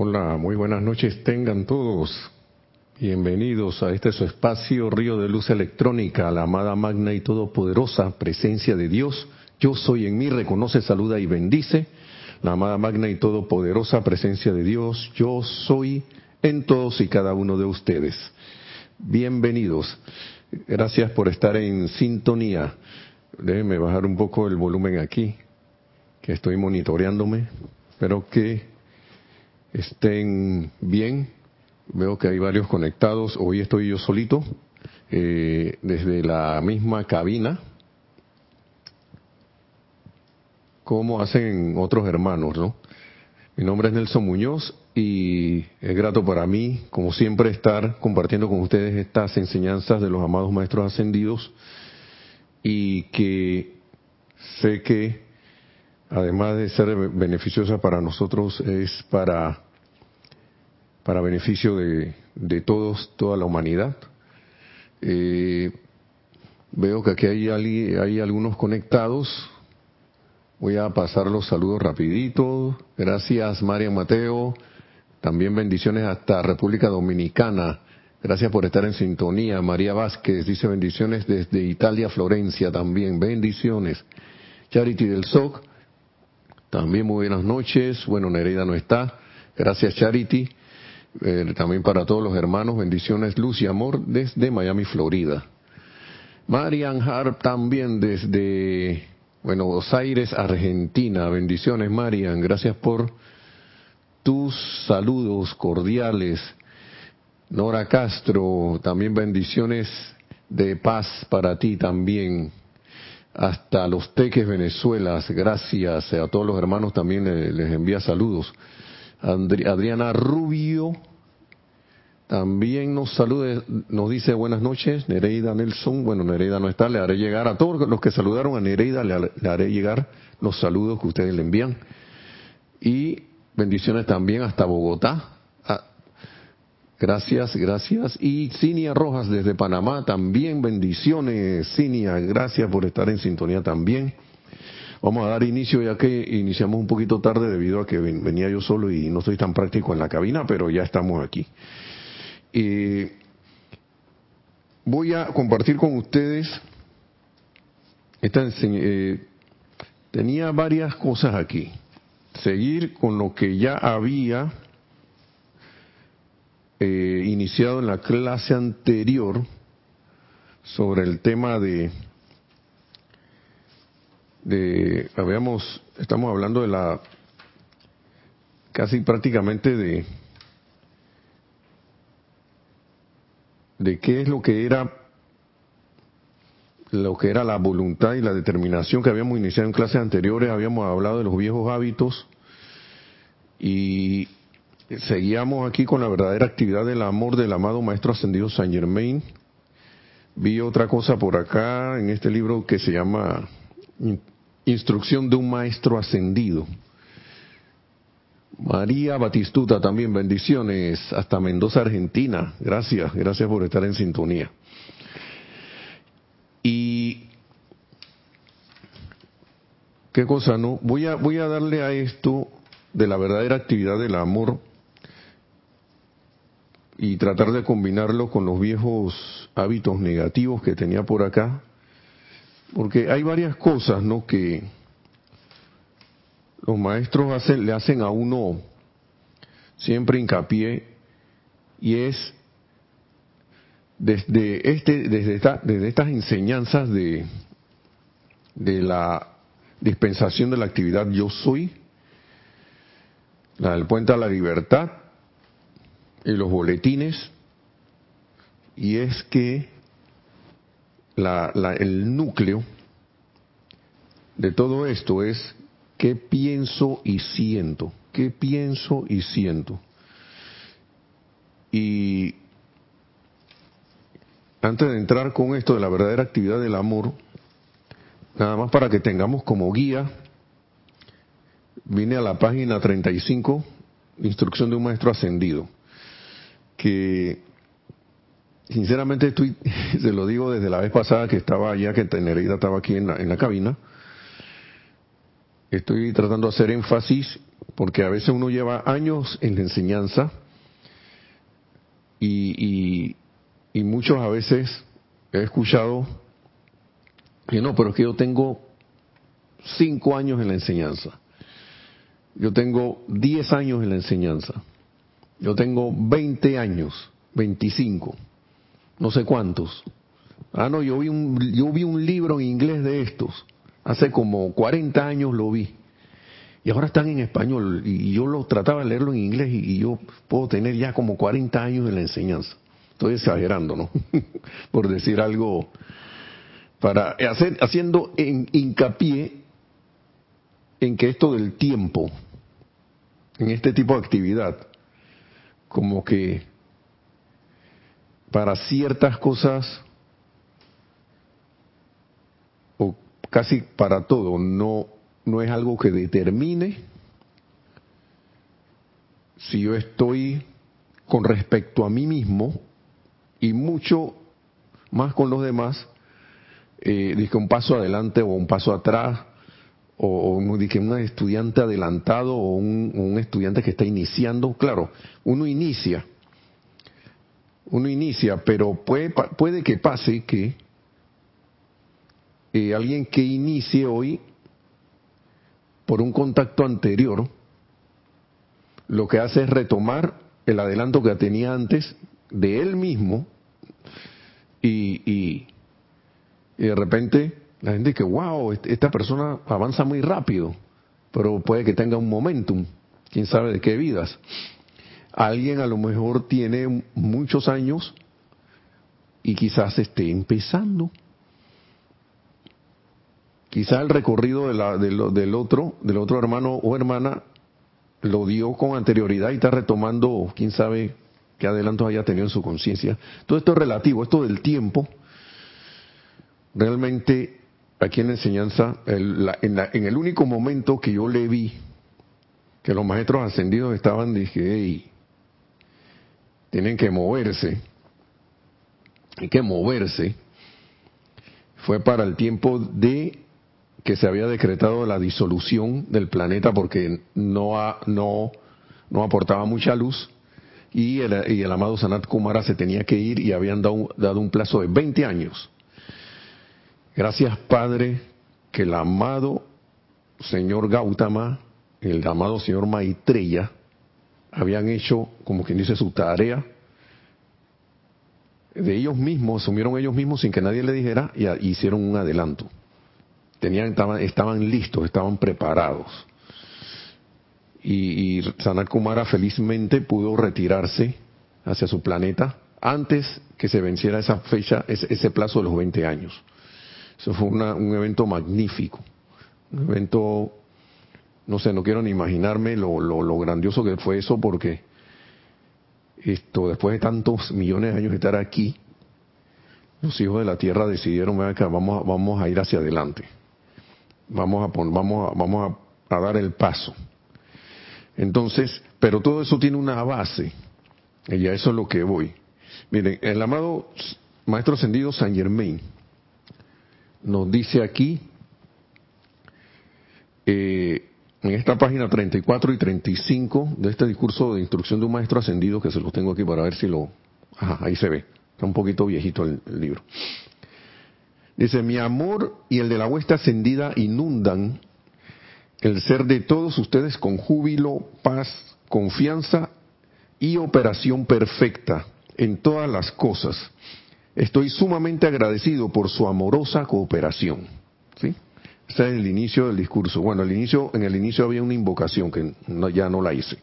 Hola, muy buenas noches tengan todos. Bienvenidos a este su espacio Río de Luz Electrónica, la amada magna y todopoderosa presencia de Dios. Yo soy en mí, reconoce, saluda y bendice. La amada magna y todopoderosa presencia de Dios. Yo soy en todos y cada uno de ustedes. Bienvenidos. Gracias por estar en sintonía. Déjenme bajar un poco el volumen aquí, que estoy monitoreándome. Espero que estén bien. Veo que hay varios conectados. Hoy estoy yo solito eh, desde la misma cabina, como hacen otros hermanos, ¿no? Mi nombre es Nelson Muñoz y es grato para mí, como siempre, estar compartiendo con ustedes estas enseñanzas de los amados maestros ascendidos y que sé que además de ser beneficiosa para nosotros, es para, para beneficio de, de todos, toda la humanidad. Eh, veo que aquí hay, hay algunos conectados. Voy a pasar los saludos rapidito. Gracias, María Mateo. También bendiciones hasta República Dominicana. Gracias por estar en sintonía. María Vázquez dice bendiciones desde Italia, Florencia también. Bendiciones. Charity del SOC también muy buenas noches. Bueno, Nereida no está. Gracias, Charity. Eh, también para todos los hermanos, bendiciones, luz y amor desde Miami, Florida. Marian Harp también desde Buenos Aires, Argentina. Bendiciones, Marian. Gracias por tus saludos cordiales. Nora Castro, también bendiciones de paz para ti también hasta Los Teques, Venezuela. Gracias a todos los hermanos también les, envía saludos. Adriana Rubio también nos saluda, nos dice buenas noches. Nereida Nelson, bueno, Nereida no está, le haré llegar a todos los que saludaron a Nereida, le haré llegar los saludos que ustedes le envían. Y bendiciones también hasta Bogotá, Gracias, gracias. Y Cinia Rojas desde Panamá, también bendiciones, Cinia, gracias por estar en sintonía también. Vamos a dar inicio ya que iniciamos un poquito tarde debido a que venía yo solo y no soy tan práctico en la cabina, pero ya estamos aquí. voy a compartir con ustedes, esta, eh, tenía varias cosas aquí. Seguir con lo que ya había eh, iniciado en la clase anterior sobre el tema de, de, habíamos, estamos hablando de la, casi prácticamente de, de qué es lo que era lo que era la voluntad y la determinación que habíamos iniciado en clases anteriores, habíamos hablado de los viejos hábitos y seguíamos aquí con la verdadera actividad del amor del amado Maestro Ascendido Saint Germain. Vi otra cosa por acá en este libro que se llama Instrucción de un Maestro Ascendido. María Batistuta también, bendiciones, hasta Mendoza, Argentina. Gracias, gracias por estar en sintonía. Y qué cosa, ¿no? Voy a, voy a darle a esto de la verdadera actividad del amor y tratar de combinarlo con los viejos hábitos negativos que tenía por acá, porque hay varias cosas, ¿no? Que los maestros hacen, le hacen a uno siempre hincapié y es desde este, desde esta, desde estas enseñanzas de de la dispensación de la actividad yo soy, la del puente a la libertad, en los boletines y es que el núcleo de todo esto es qué pienso y siento, qué pienso y siento. Y antes de entrar con esto de la verdadera actividad del amor, nada más para que tengamos como guía, vine a la página 35, instrucción de un maestro ascendido que sinceramente estoy, se lo digo desde la vez pasada que estaba allá, que Tenereida estaba aquí en la, en la cabina, estoy tratando de hacer énfasis porque a veces uno lleva años en la enseñanza y, y, muchos a veces he escuchado que no, pero es que yo tengo cinco años en la enseñanza, yo tengo diez años en la enseñanza, yo tengo veinte años, veinticinco, no sé cuántos. Ah, no, yo vi un, yo vi un libro en inglés de estos, hace como cuarenta años lo vi y ahora están en español y yo lo trataba de leerlo en inglés y, yo puedo tener ya como 40 años en la enseñanza. Estoy exagerando, ¿no? Por decir algo, para hacer, haciendo hincapié en que esto del tiempo, en este tipo de actividad, como que para ciertas cosas, o casi para todo, no no es algo que determine si yo estoy con respecto a mí mismo y mucho más con los demás, eh, un paso adelante o un paso atrás, o, o dije, un estudiante adelantado o un, estudiante que está iniciando. Claro, uno inicia, uno inicia, pero puede, puede que pase que eh, alguien que inicie hoy por un contacto anterior, lo que hace es retomar el adelanto que tenía antes de él mismo y, de repente la gente dice, wow, esta persona avanza muy rápido, pero puede que tenga un momentum, quién sabe de qué vidas. Alguien a lo mejor tiene muchos años y quizás esté empezando quizá el recorrido del otro, del otro hermano o hermana lo dio con anterioridad y está retomando, quién sabe qué adelantos haya tenido en su conciencia. Todo esto es relativo, esto del tiempo, realmente aquí en la enseñanza, en, el único momento que yo le vi que los maestros ascendidos estaban, dije, hey, tienen que moverse, hay que moverse, fue para el tiempo de que se había decretado la disolución del planeta porque no, no, no aportaba mucha luz y el, y el, amado Sanat Kumara se tenía que ir y habían dado, dado un plazo de 20 años. Gracias Padre que el amado señor Gautama, el amado señor Maitreya, habían hecho, como quien dice, su tarea de ellos mismos, asumieron ellos mismos sin que nadie le dijera y hicieron un adelanto tenían, estaban, estaban listos, estaban preparados. Y, y Sanat Kumara felizmente pudo retirarse hacia su planeta antes que se venciera esa fecha, ese, plazo de los 20 años. Eso fue un evento magnífico, un evento, no sé, no quiero ni imaginarme lo, lo, grandioso que fue eso porque esto, después de tantos millones de años de estar aquí, los hijos de la tierra decidieron, vamos, vamos a ir hacia adelante vamos a, vamos vamos a, dar el paso. Entonces, pero todo eso tiene una base, y a eso es lo que voy. Miren, el amado Maestro Ascendido San Germain nos dice aquí, eh, en esta página 34 y 35 de este discurso de instrucción de un Maestro Ascendido, que se lo tengo aquí para ver si lo... Ajá, ahí se ve. Está un poquito viejito el libro. Dice, mi amor y el de la huesta ascendida inundan el ser de todos ustedes con júbilo, paz, confianza y operación perfecta en todas las cosas. Estoy sumamente agradecido por su amorosa cooperación. ¿Sí? Ese es el inicio del discurso. Bueno, el inicio, en el inicio había una invocación que ya no la hice.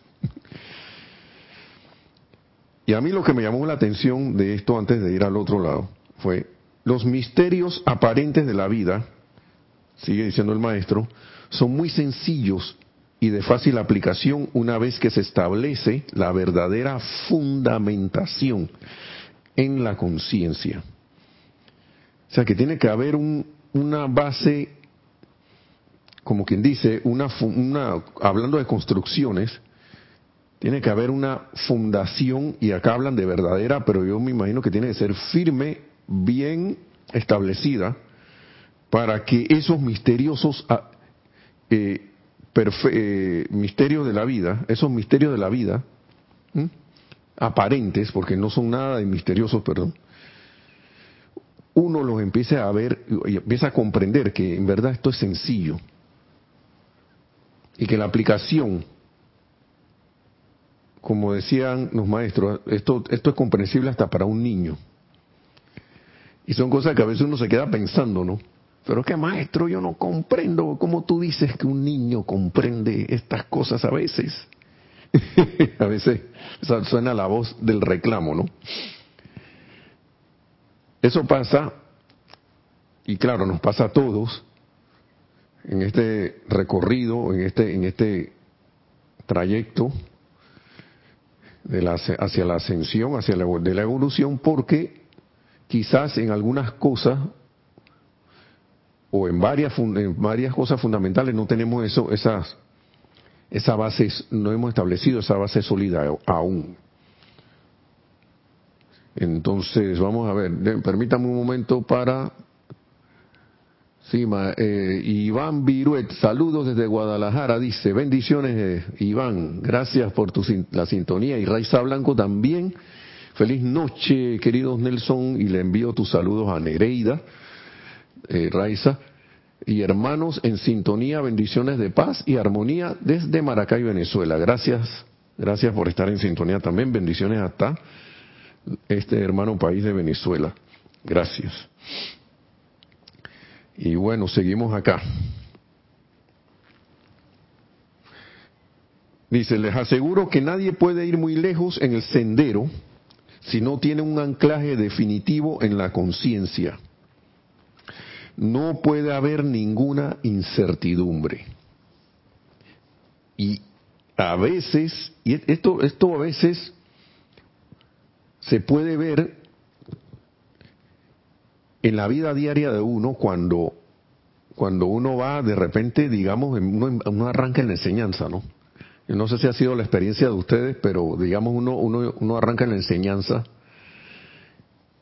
Y a mí lo que me llamó la atención de esto antes de ir al otro lado fue los misterios aparentes de la vida, sigue diciendo el maestro, son muy sencillos y de fácil aplicación una vez que se establece la verdadera fundamentación en la conciencia. O sea que tiene que haber una base, como quien dice, una, una, hablando de construcciones, tiene que haber una fundación, y acá hablan de verdadera, pero yo me imagino que tiene que ser firme bien establecida para que esos misteriosos ah, eh, eh, misterios de la vida, esos misterios de la vida, aparentes, porque no son nada de misteriosos, perdón, uno los empieza a ver y empieza a comprender que en verdad esto es sencillo y que la aplicación, como decían los maestros, esto, esto es comprensible hasta para un niño. Y son cosas que a veces uno se queda pensando, ¿no? Pero que maestro, yo no comprendo cómo tú dices que un niño comprende estas cosas a veces. a veces suena la voz del reclamo, ¿no? Eso pasa, y claro, nos pasa a todos en este recorrido, en este, en este trayecto de la, hacia la ascensión, hacia la, de la evolución, porque quizás en algunas cosas o en varias, en varias cosas fundamentales no tenemos eso, esas, esa base, no hemos establecido esa base sólida aún. Entonces, vamos a ver, permítame un momento para... Sí, eh, Iván Viruet, saludos desde Guadalajara, dice, bendiciones eh, Iván, gracias por tu, la sintonía. Y Raiza Blanco también, feliz noche queridos Nelson, y le envío tus saludos a Nereida, eh, Raiza y hermanos en sintonía, bendiciones de paz y armonía desde Maracay, Venezuela. Gracias, gracias por estar en sintonía también, bendiciones hasta este hermano país de Venezuela. Gracias. Y bueno, seguimos acá. Dice, les aseguro que nadie puede ir muy lejos en el sendero si no tiene un anclaje definitivo en la conciencia no puede haber ninguna incertidumbre. Y a veces, y esto, esto a veces se puede ver en la vida diaria de uno cuando, cuando uno va de repente, digamos, uno, uno arranca en la enseñanza, ¿no? Yo no sé si ha sido la experiencia de ustedes, pero digamos uno, uno, uno arranca en la enseñanza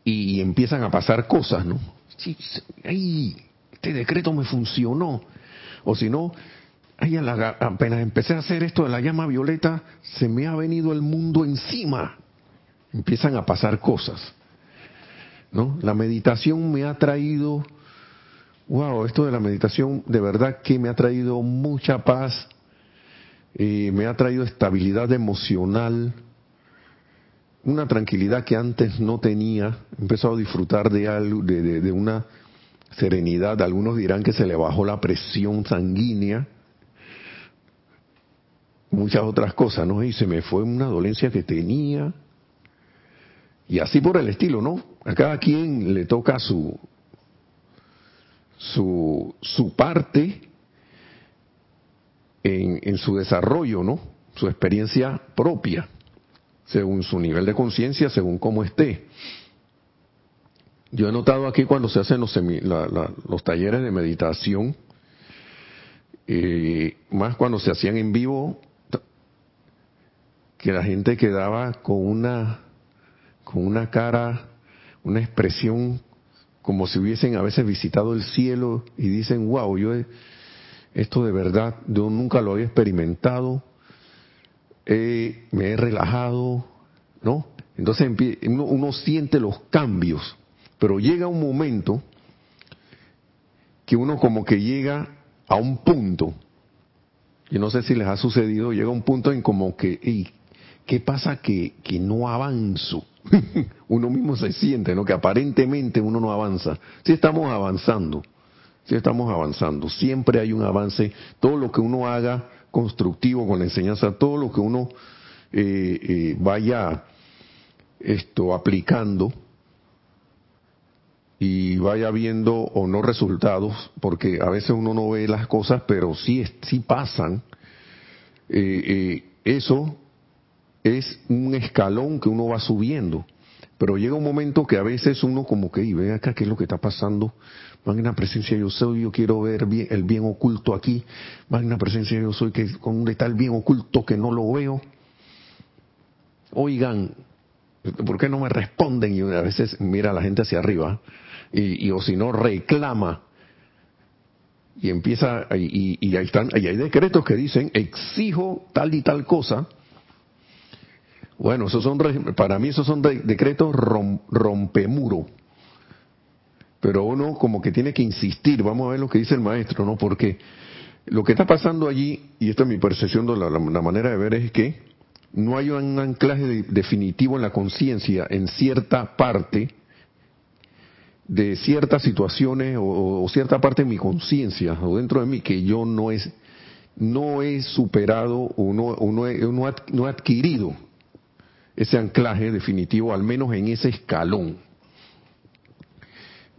y empiezan a pasar cosas, ¿no? sí, ay, este decreto me funcionó. O si no, ay, apenas empecé a hacer esto de la llama violeta, se me ha venido el mundo encima. Empiezan a pasar cosas. ¿No? La meditación me ha traído, wow, esto de la meditación de verdad que me ha traído mucha paz, eh, me ha traído estabilidad emocional, una tranquilidad que antes no tenía, he empezado a disfrutar de algo, de, una serenidad. Algunos dirán que se le bajó la presión sanguínea, muchas otras cosas, ¿no? Y se me fue una dolencia que tenía. Y así por el estilo, ¿no? A cada quien le toca su, su, su parte en, en su desarrollo, ¿no? Su experiencia propia según su nivel de conciencia, según cómo esté. Yo he notado aquí cuando se hacen los, los talleres de meditación, eh, más cuando se hacían en vivo, que la gente quedaba con una, con una cara, una expresión como si hubiesen a veces visitado el cielo y dicen, wow, yo esto de verdad, yo nunca lo había experimentado, me he relajado, ¿no? Entonces uno, siente los cambios, pero llega un momento que uno como que llega a un punto, yo no sé si les ha sucedido, llega un punto en como que, ¿qué pasa que, que no avanzo? uno mismo se siente, ¿no? Que aparentemente uno no avanza. Sí estamos avanzando, sí estamos avanzando, siempre hay un avance, todo lo que uno haga constructivo con la enseñanza, todo lo que uno eh, eh, vaya esto aplicando y vaya viendo o no resultados, porque a veces uno no ve las cosas, pero sí, sí pasan, eh, eso es un escalón que uno va subiendo. Pero llega un momento que a veces uno como que, y ve acá qué es lo que está pasando, magna presencia yo soy, yo quiero ver bien, el bien oculto aquí, magna presencia yo soy, que dónde está el bien oculto que no lo veo. Oigan, ¿por qué no me responden? Y a veces mira a la gente hacia arriba, y, o si no reclama y empieza, y, y ahí están, y hay decretos que dicen, exijo tal y tal cosa. Bueno, esos son, para mí esos son decretos rompemuro. Pero uno como que tiene que insistir, vamos a ver lo que dice el maestro, ¿no? Porque lo que está pasando allí, y esta es mi percepción, de la, manera de ver es que no hay un anclaje definitivo en la conciencia en cierta parte de ciertas situaciones o, cierta parte de mi conciencia o dentro de mí que yo no es no he superado o no, no, he, no, adquirido ese anclaje definitivo, al menos en ese escalón.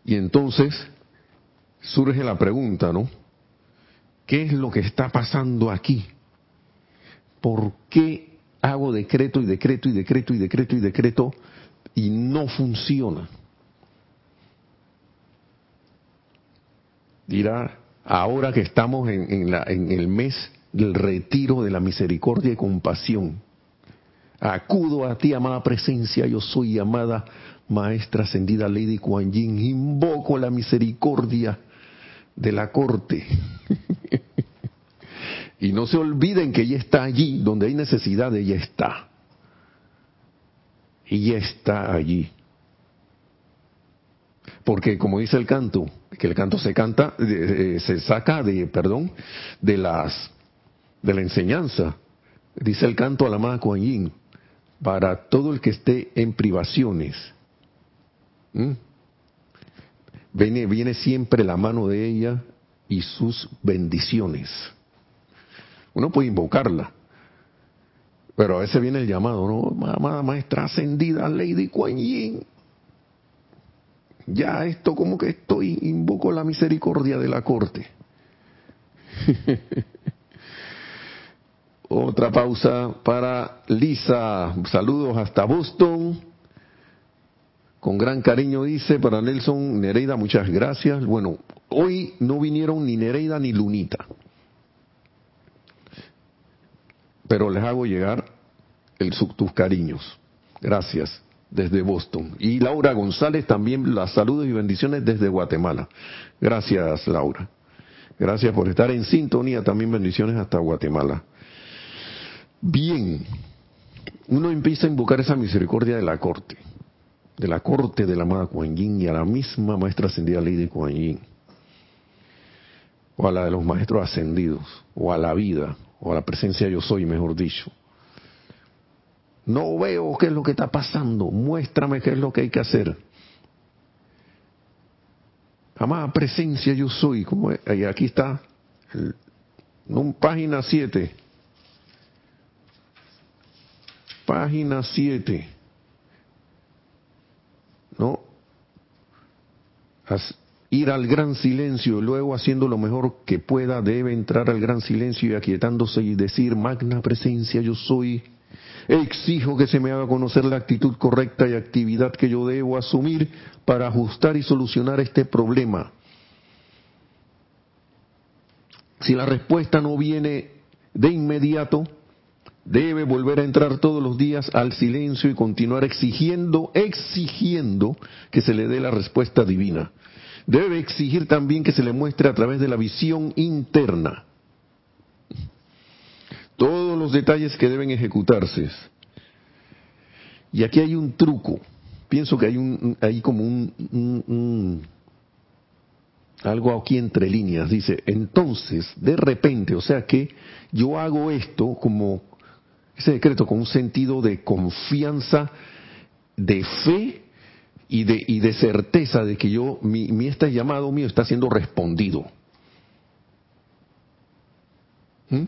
Y entonces surge la pregunta, ¿no? ¿Qué es lo que está pasando aquí? ¿Por qué hago decreto y decreto y decreto y decreto y decreto y no funciona? dirá, ahora que estamos en, la, en el mes del retiro de la misericordia y compasión, acudo a ti, amada presencia, yo soy amada maestra ascendida Lady Kuan Yin, invoco la misericordia de la corte. y no se olviden que ella está allí, donde hay necesidad, ella está. Y ella está allí. Porque como dice el canto, que el canto se canta, se saca de, perdón, de las, de la enseñanza. Dice el canto a la amada Kuan para todo el que esté en privaciones. Viene, viene siempre la mano de ella y sus bendiciones. Uno puede invocarla, pero a veces viene el llamado, ¿no? Amada maestra ascendida, Lady Kuan Yin, ya esto como que estoy, invoco la misericordia de la corte. Otra pausa para Lisa. Saludos hasta Boston. Con gran cariño dice para Nelson Nereida, muchas gracias. Bueno, hoy no vinieron ni Nereida ni Lunita. Pero les hago llegar el, tus cariños. Gracias desde Boston. Y Laura González también las saludos y bendiciones desde Guatemala. Gracias, Laura. Gracias por estar en sintonía. También bendiciones hasta Guatemala. Bien, uno empieza a invocar esa misericordia de la corte, de la corte de la amada Kuan Yin y a la misma maestra ascendida Lady Kuan Yin, o a la de los maestros ascendidos, o a la vida, o a la presencia yo soy, mejor dicho no veo qué es lo que está pasando. Muéstrame qué es lo que hay que hacer. Amada presencia yo soy. Como aquí está. En página 7. Página 7. ¿No? ir al gran silencio luego haciendo lo mejor que pueda debe entrar al gran silencio y aquietándose y decir, magna presencia yo soy Exijo que se me haga conocer la actitud correcta y actividad que yo debo asumir para ajustar y solucionar este problema. Si la respuesta no viene de inmediato, debe volver a entrar todos los días al silencio y continuar exigiendo, exigiendo que se le dé la respuesta divina. Debe exigir también que se le muestre a través de la visión interna todos los detalles que deben ejecutarse. Y aquí hay un truco. Pienso que hay un, hay como un, algo aquí entre líneas. Dice, entonces, de repente, o sea que yo hago esto como ese decreto con un sentido de confianza, de fe y de, y de certeza de que yo, mi, mi este llamado mío está siendo respondido. ¿Mm?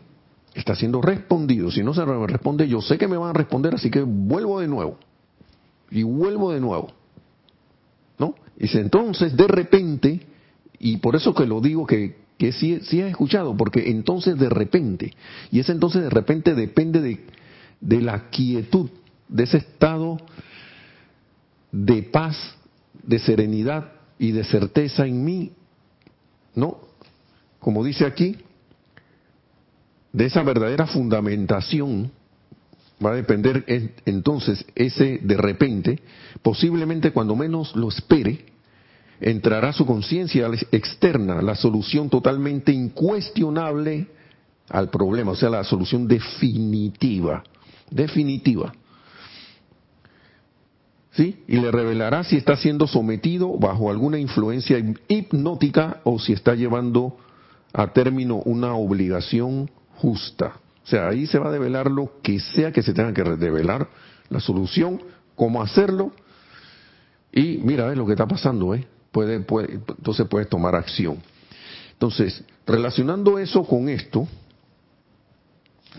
está siendo respondido. Si no se responde, yo sé que me van a responder, así que vuelvo de nuevo. Y vuelvo de nuevo. ¿No? Dice, entonces, de repente, y por eso que lo digo que, que sí, sí he escuchado, porque entonces de repente, y ese entonces de repente depende de, de la quietud, de ese estado de paz, de serenidad y de certeza en mí, ¿no? Como dice aquí, de esa verdadera fundamentación va a depender entonces ese de repente, posiblemente cuando menos lo espere, entrará su conciencia externa, la solución totalmente incuestionable al problema, o sea, la solución definitiva, definitiva. ¿Sí? Y le revelará si está siendo sometido bajo alguna influencia hipnótica o si está llevando a término una obligación justa. O sea, ahí se va a develar lo que sea que se tenga que revelar, la solución, cómo hacerlo. Y mira, es lo que está pasando, ¿eh? Puede, puede, entonces puedes tomar acción. Entonces, relacionando eso con esto,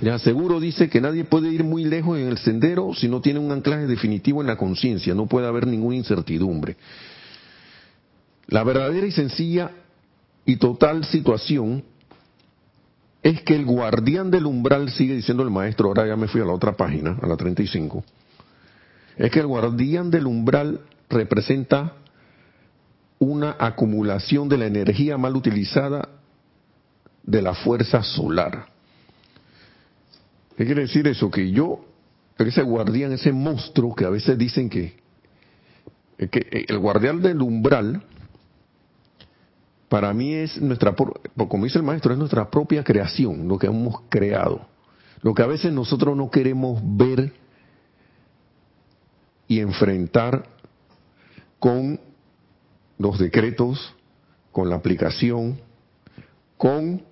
le aseguro, dice, que nadie puede ir muy lejos en el sendero si no tiene un anclaje definitivo en la conciencia, no puede haber ninguna incertidumbre. La verdadera y sencilla y total situación es que el guardián del umbral, sigue diciendo el maestro, ahora ya me fui a la otra página, a la 35, es que el guardián del umbral representa una acumulación de la energía mal utilizada de la fuerza solar. ¿Qué quiere decir eso? Que yo, ese guardián, ese monstruo que a veces dicen que, que el guardián del umbral, para mí es nuestra, como dice el maestro, es nuestra propia creación, lo que hemos creado. Lo que a veces nosotros no queremos ver y enfrentar con los decretos, con la aplicación, con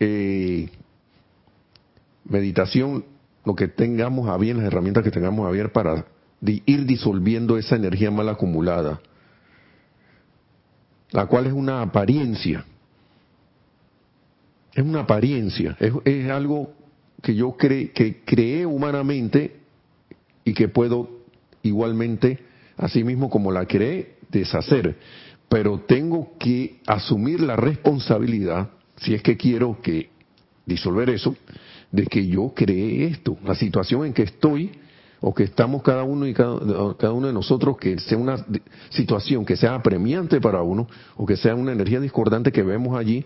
eh, meditación, lo que tengamos a bien, las herramientas que tengamos a bien para ir disolviendo esa energía mal acumulada, la cual es una apariencia. Es una apariencia, es, algo que yo cre, que creé humanamente y que puedo igualmente, así mismo como la creé, deshacer. Pero tengo que asumir la responsabilidad, si es que quiero que disolver eso, de que yo creé esto, la situación en que estoy o que estamos cada uno y cada, uno de nosotros, que sea una situación que sea apremiante para uno o que sea una energía discordante que vemos allí,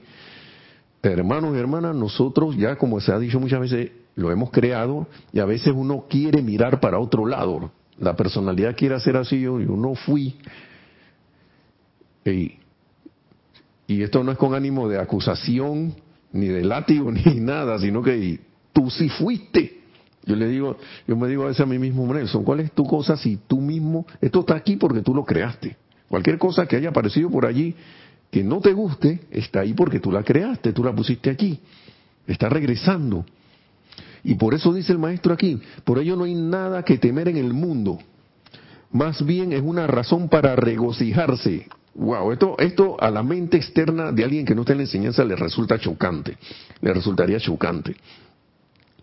hermanos y hermanas, nosotros ya como se ha dicho muchas veces, lo hemos creado y a veces uno quiere mirar para otro lado. La personalidad quiere hacer así, yo, yo no fui. Y, y esto no es con ánimo de acusación, ni de látigo, ni nada, sino que tú sí fuiste. Yo le digo, yo me digo a veces a mí mismo, Nelson, ¿cuál es tu cosa si tú mismo, esto está aquí porque tú lo creaste? Cualquier cosa que haya aparecido por allí que no te guste, está ahí porque tú la creaste, tú la pusiste aquí. Está regresando. Y por eso dice el maestro aquí, por ello no hay nada que temer en el mundo. Más bien es una razón para regocijarse. Wow, esto, esto a la mente externa de alguien que no está en la enseñanza le resulta chocante, le resultaría chocante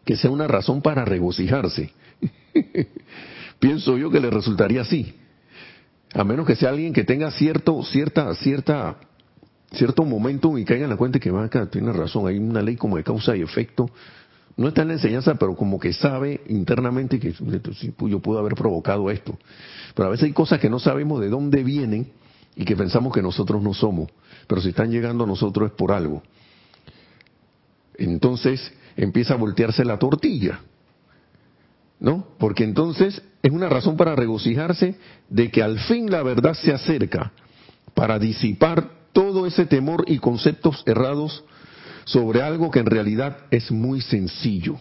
que sea una razón para regocijarse. Pienso yo que le resultaría así. A menos que sea alguien que tenga cierto, cierta, cierta, cierto momento y caiga en la cuenta que va acá, tiene razón, hay una ley como de causa y efecto. No está en la enseñanza, pero como que sabe internamente que yo puedo haber provocado esto. Pero a veces hay cosas que no sabemos de dónde vienen y que pensamos que nosotros no somos. Pero si están llegando a nosotros es por algo. Entonces, empieza a voltearse la tortilla. ¿No? Porque entonces es una razón para regocijarse de que al fin la verdad se acerca para disipar todo ese temor y conceptos errados sobre algo que en realidad es muy sencillo.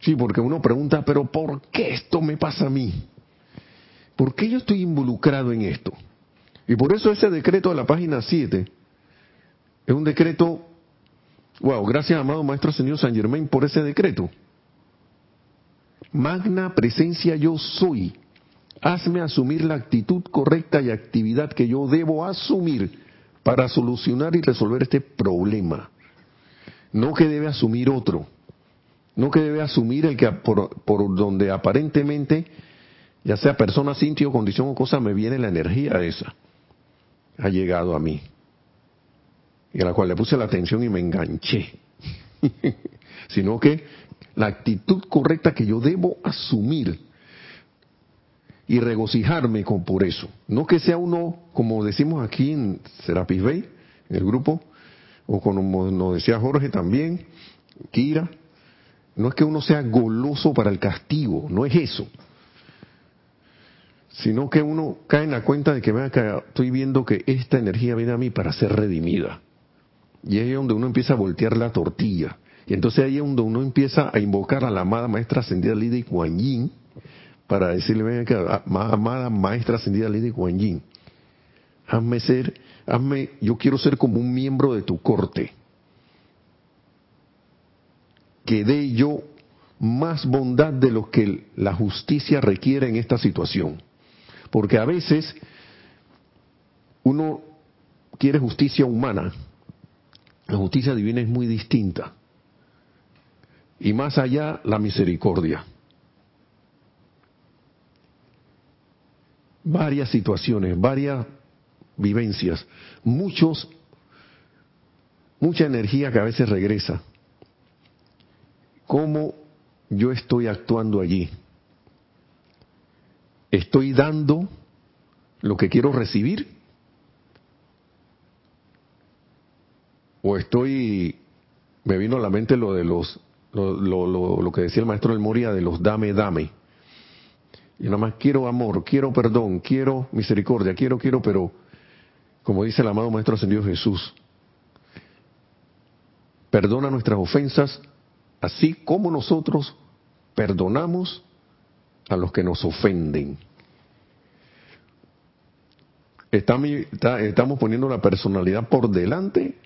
Sí, porque uno pregunta, pero ¿por qué esto me pasa a mí? ¿Por qué yo estoy involucrado en esto? Y por eso ese decreto de la página 7 es un decreto Wow, gracias amado Maestro Señor San Germain por ese decreto. Magna presencia yo soy. Hazme asumir la actitud correcta y actividad que yo debo asumir para solucionar y resolver este problema. No que debe asumir otro. No que debe asumir el que por, por donde aparentemente, ya sea persona, sitio, condición o cosa, me viene la energía esa. Ha llegado a mí y a la cual le puse la atención y me enganché, sino que la actitud correcta que yo debo asumir y regocijarme con por eso. No que sea uno, como decimos aquí en Serapis Bay, en el grupo, o como nos decía Jorge también, Kira, no es que uno sea goloso para el castigo, no es eso, sino que uno cae en la cuenta de que, vea, que estoy viendo que esta energía viene a mí para ser redimida. Y ahí es donde uno empieza a voltear la tortilla. Y entonces ahí es donde uno empieza a invocar a la amada maestra ascendida Lidia Kuan Yin para decirle, venga que amada maestra ascendida Lidia Kuan Yin, hazme ser, hazme, yo quiero ser como un miembro de tu corte. Que dé yo más bondad de lo que la justicia requiere en esta situación. Porque a veces uno quiere justicia humana, la justicia divina es muy distinta. Y más allá, la misericordia. Varias situaciones, varias vivencias, muchos, mucha energía que a veces regresa. ¿Cómo yo estoy actuando allí? ¿Estoy dando lo que quiero recibir? ¿O estoy, me vino a la mente lo de los, lo, lo, lo, que decía el maestro del Moria de los dame, dame. Y nada más quiero amor, quiero perdón, quiero misericordia, quiero, quiero, pero como dice el amado Maestro Ascendido Jesús, perdona nuestras ofensas, así como nosotros perdonamos a los que nos ofenden. Estamos poniendo la personalidad por delante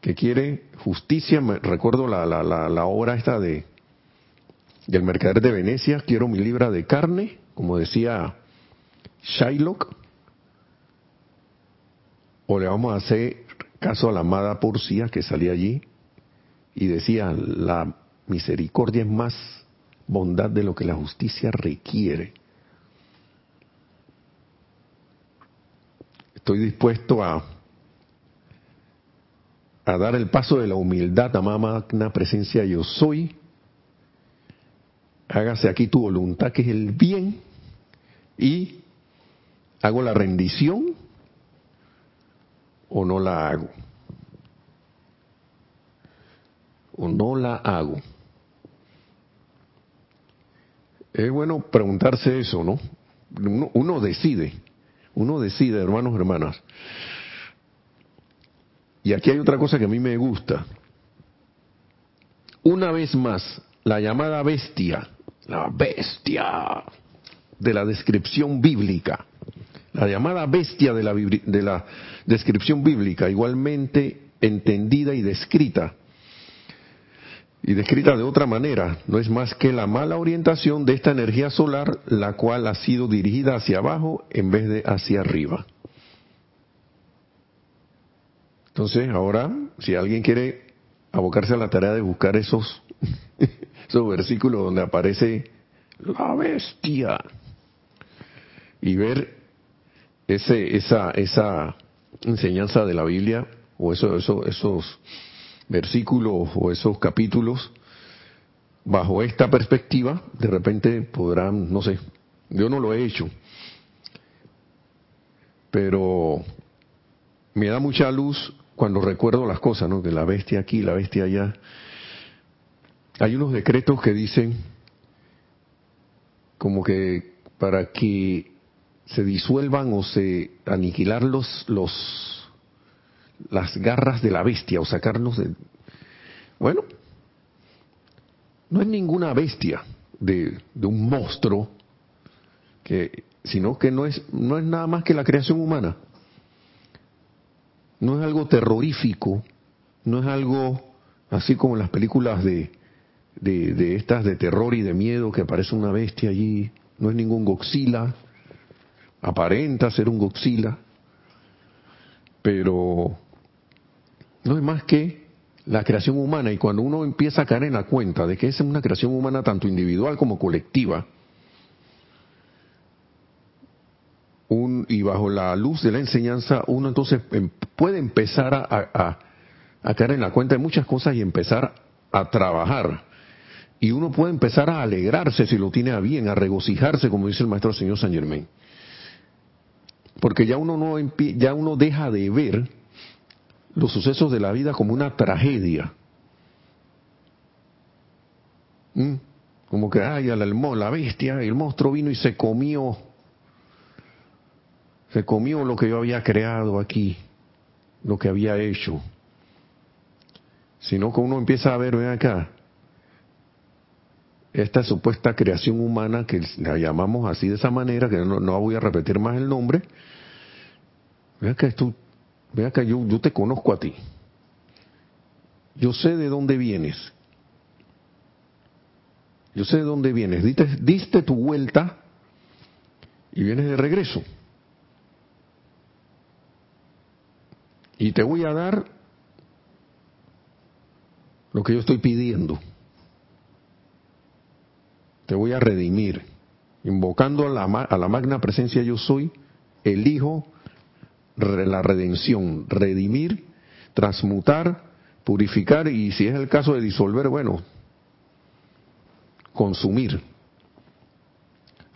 que quiere justicia. recuerdo la, la, la, obra esta de del mercader de Venecia, quiero mi libra de carne, como decía Shylock, o le vamos a hacer caso a la amada Porcia que salía allí y decía, la misericordia es más bondad de lo que la justicia requiere. Estoy dispuesto a, a dar el paso de la humildad, a magna presencia yo soy. Hágase aquí tu voluntad, que es el bien, y hago la rendición o no la hago. O no la hago. Es bueno preguntarse eso, ¿no? Uno, decide, uno decide, hermanos, hermanas. Y aquí hay otra cosa que a mí me gusta. Una vez más, la llamada bestia, la bestia de la descripción bíblica, la llamada bestia de la, de la descripción bíblica, igualmente entendida y descrita, y descrita de otra manera, no es más que la mala orientación de esta energía solar, la cual ha sido dirigida hacia abajo en vez de hacia arriba. Entonces, ahora, si alguien quiere abocarse a la tarea de buscar esos, esos versículos donde aparece la bestia y ver ese, esa, esa enseñanza de la Biblia o eso, eso, esos versículos o esos capítulos bajo esta perspectiva, de repente podrán, no sé, yo no lo he hecho, pero me da mucha luz cuando recuerdo las cosas, ¿no? De la bestia aquí, la bestia allá. Hay unos decretos que dicen como que para que se disuelvan o se aniquilar los, los las garras de la bestia o sacarnos de... Bueno, no es ninguna bestia de, de un monstruo, que, sino que no es, no es nada más que la creación humana. No es algo terrorífico, no es algo así como en las películas de, de, estas de terror y de miedo que aparece una bestia allí, no es ningún Godzilla, aparenta ser un Godzilla, pero no es más que la creación humana y cuando uno empieza a caer en la cuenta de que es una creación humana tanto individual como colectiva, y bajo la luz de la enseñanza, uno entonces em, puede empezar a, a, caer en la cuenta de muchas cosas y empezar a trabajar. Y uno puede empezar a alegrarse si lo tiene a bien, a regocijarse, como dice el maestro señor San Germain. Porque ya uno no ya uno deja de ver los sucesos de la vida como una tragedia. ¿Mm? Como que, ay, la bestia, el monstruo vino y se comió, se comió lo que yo había creado aquí, lo que había hecho. Sino que uno empieza a ver, ven acá, esta supuesta creación humana que la llamamos así de esa manera, que no, voy a repetir más el nombre, vea que tú, vea que yo, te conozco a ti. Yo sé de dónde vienes. Yo sé de dónde vienes. Diste, diste tu vuelta y vienes de regreso. Y te voy a dar lo que yo estoy pidiendo. Te voy a redimir. Invocando a la, a la magna presencia yo soy, elijo la redención, redimir, transmutar, purificar y si es el caso de disolver, bueno, consumir.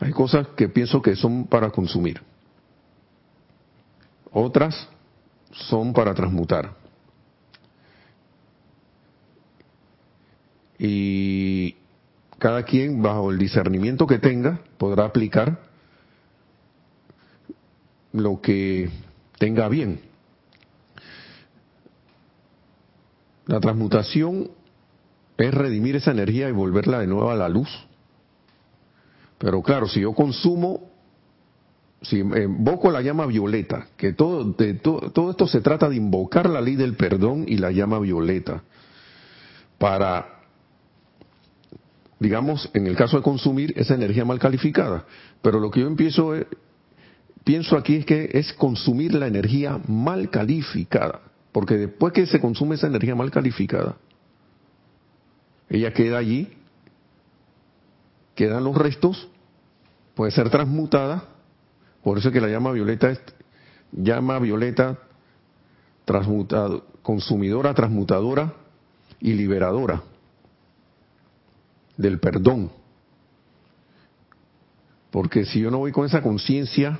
Hay cosas que pienso que son para consumir. Otras son para transmutar. Y cada quien, bajo el discernimiento que tenga, podrá aplicar lo que tenga bien. La transmutación es redimir esa energía y volverla de nuevo a la luz. Pero claro, si yo consumo, si invoco la llama violeta, que todo, de, todo esto se trata de invocar la ley del perdón y la llama violeta, para, digamos, en el caso de consumir esa energía mal calificada. Pero lo que yo empiezo, pienso aquí es que es consumir la energía mal calificada, porque después que se consume esa energía mal calificada, ella queda allí, quedan los restos, puede ser transmutada, por eso es que la llama violeta es llama violeta transmutado, consumidora, transmutadora y liberadora del perdón. Porque si yo no voy con esa conciencia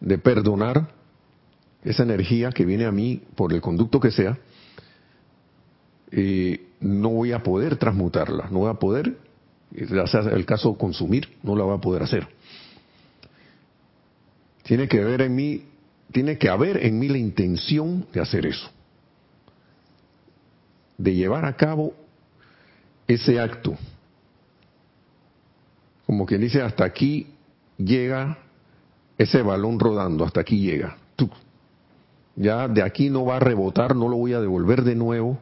de perdonar, esa energía que viene a mí por el conducto que sea, eh, no voy a poder transmutarla, no voy a poder, el caso consumir, no la voy a poder hacer. Tiene que haber en mí, tiene que haber en mí la intención de hacer eso, de llevar a cabo ese acto. Como quien dice, hasta aquí llega ese balón rodando, hasta aquí llega. Ya de aquí no va a rebotar, no lo voy a devolver de nuevo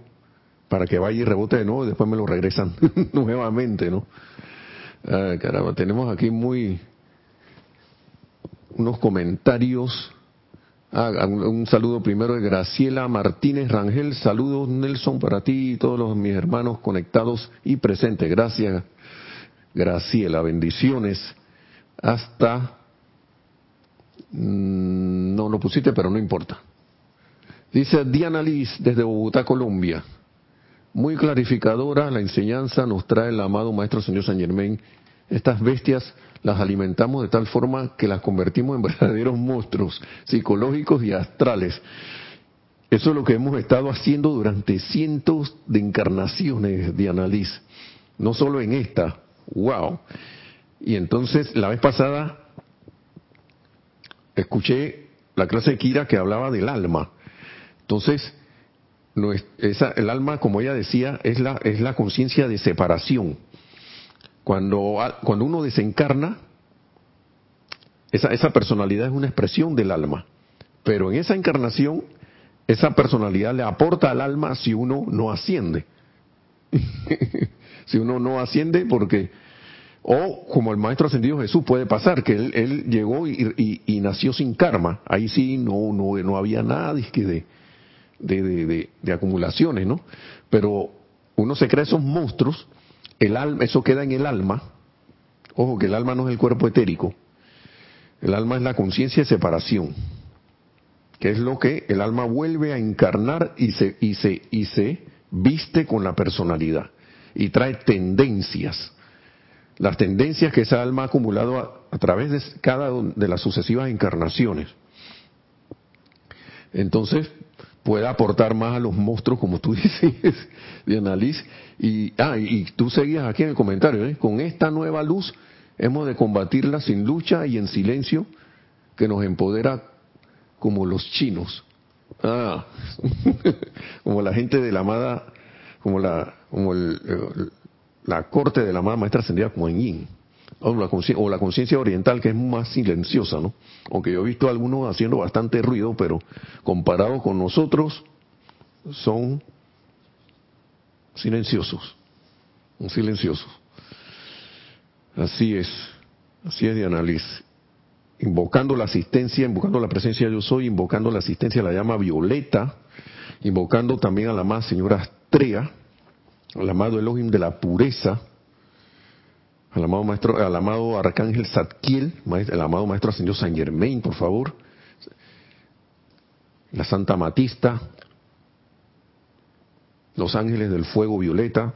para que vaya y rebote de nuevo y después me lo regresan nuevamente, ¿no? Ah, caramba, tenemos aquí muy unos comentarios. Ah, un, saludo primero de Graciela Martínez Rangel. Saludos Nelson para ti y todos los, mis hermanos conectados y presentes. Gracias Graciela, bendiciones. Hasta... Mm, no lo pusiste, pero no importa. Dice Diana Liz desde Bogotá, Colombia. Muy clarificadora la enseñanza nos trae el amado Maestro Señor San Germain. Estas bestias las alimentamos de tal forma que las convertimos en verdaderos monstruos psicológicos y astrales. Eso es lo que hemos estado haciendo durante cientos de encarnaciones de Liz. No solo en esta. ¡Wow! Y entonces, la vez pasada, escuché la clase de Kira que hablaba del alma. Entonces, el alma, como ella decía, es la, es la conciencia de separación. Cuando, cuando uno desencarna, esa, esa personalidad es una expresión del alma. Pero en esa encarnación, esa personalidad le aporta al alma si uno no asciende. si uno no asciende porque, o como el Maestro Ascendido Jesús puede pasar, que él, llegó y, nació sin karma. Ahí sí no, no, no había nada de, de, de, acumulaciones, ¿no? Pero uno se crea esos monstruos, el alma, eso queda en el alma. Ojo, que el alma no es el cuerpo etérico. El alma es la conciencia de separación, que es lo que el alma vuelve a encarnar y se, y se, y se viste con la personalidad y trae tendencias. Las tendencias que esa alma ha acumulado a, través de cada de las sucesivas encarnaciones. Entonces, pueda aportar más a los monstruos, como tú dices, análisis. Y, ah, y tú seguías aquí en el comentario, ¿eh? con esta nueva luz hemos de combatirla sin lucha y en silencio, que nos empodera como los chinos. Ah, como la gente de la amada, como la, como la corte de la amada maestra ascendida en Yin o la conciencia oriental que es más silenciosa, ¿no? Aunque yo he visto a algunos haciendo bastante ruido, pero comparado con nosotros son silenciosos, silenciosos. Así es, así es de análisis. Invocando la asistencia, invocando la presencia de yo soy, invocando la asistencia la llama violeta, invocando también a la más señora Astrea, al amado Elohim de la pureza, al amado maestro, al amado arcángel Zadkiel, el amado maestro ascendió San Germain, por favor, la Santa Matista, los ángeles del fuego violeta,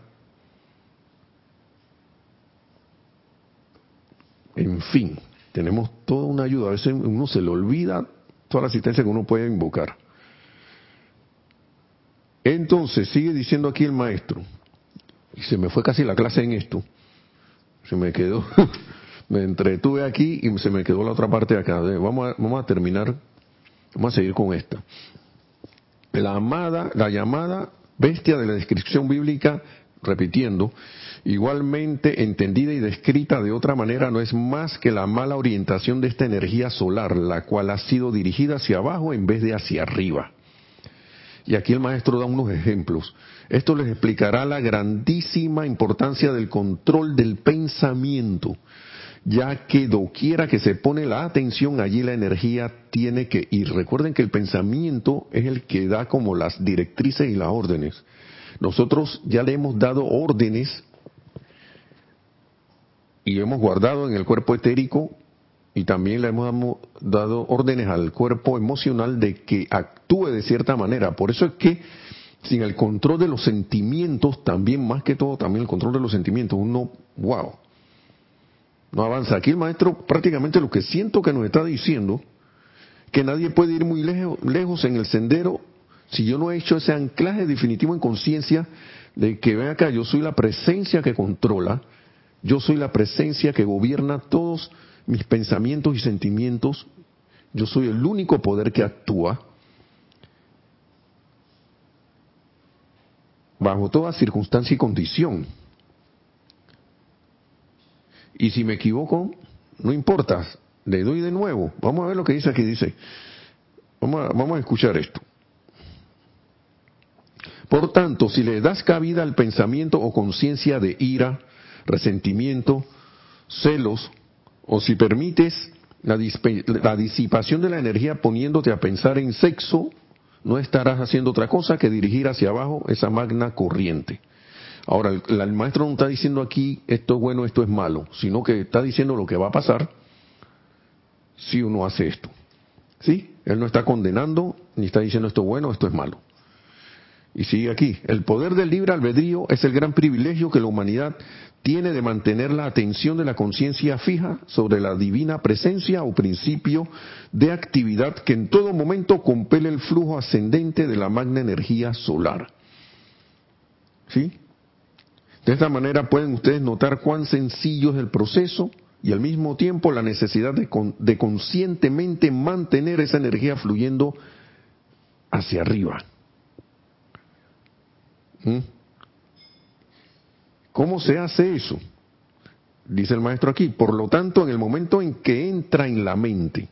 en fin, tenemos toda una ayuda. A veces uno se le olvida toda la asistencia que uno puede invocar. Entonces, sigue diciendo aquí el maestro, y se me fue casi la clase en esto, se me quedó, me entretuve aquí y se me quedó la otra parte de acá. Vamos a, vamos a terminar, vamos a seguir con esta. La amada, la llamada bestia de la descripción bíblica, repitiendo, igualmente entendida y descrita de otra manera, no es más que la mala orientación de esta energía solar, la cual ha sido dirigida hacia abajo en vez de hacia arriba. Y aquí el maestro da unos ejemplos. Esto les explicará la grandísima importancia del control del pensamiento, ya que doquiera que se pone la atención, allí la energía tiene que ir. Recuerden que el pensamiento es el que da como las directrices y las órdenes. Nosotros ya le hemos dado órdenes y hemos guardado en el cuerpo etérico y también le hemos dado órdenes al cuerpo emocional de que actúe de cierta manera. Por eso es que sin el control de los sentimientos, también más que todo, también el control de los sentimientos, uno, wow, no avanza. Aquí el maestro prácticamente lo que siento que nos está diciendo, que nadie puede ir muy lejos, lejos en el sendero si yo no he hecho ese anclaje definitivo en conciencia de que ven acá, yo soy la presencia que controla, yo soy la presencia que gobierna todos mis pensamientos y sentimientos, yo soy el único poder que actúa, bajo toda circunstancia y condición. Y si me equivoco, no importa, le doy de nuevo. Vamos a ver lo que dice aquí, dice. Vamos a, vamos a escuchar esto. Por tanto, si le das cabida al pensamiento o conciencia de ira, resentimiento, celos, o si permites la, la, disipación de la energía poniéndote a pensar en sexo, no estarás haciendo otra cosa que dirigir hacia abajo esa magna corriente. Ahora, el, maestro no está diciendo aquí esto es bueno, esto es malo, sino que está diciendo lo que va a pasar si uno hace esto. ¿Sí? Él no está condenando ni está diciendo esto es bueno, esto es malo. Y sigue aquí, el poder del libre albedrío es el gran privilegio que la humanidad tiene de mantener la atención de la conciencia fija sobre la divina presencia o principio de actividad que en todo momento compele el flujo ascendente de la magna energía solar. ¿Sí? De esta manera pueden ustedes notar cuán sencillo es el proceso y al mismo tiempo la necesidad de, de conscientemente mantener esa energía fluyendo hacia arriba. ¿Mm? ¿Cómo se hace eso? Dice el maestro aquí, por lo tanto, en el momento en que entra en la mente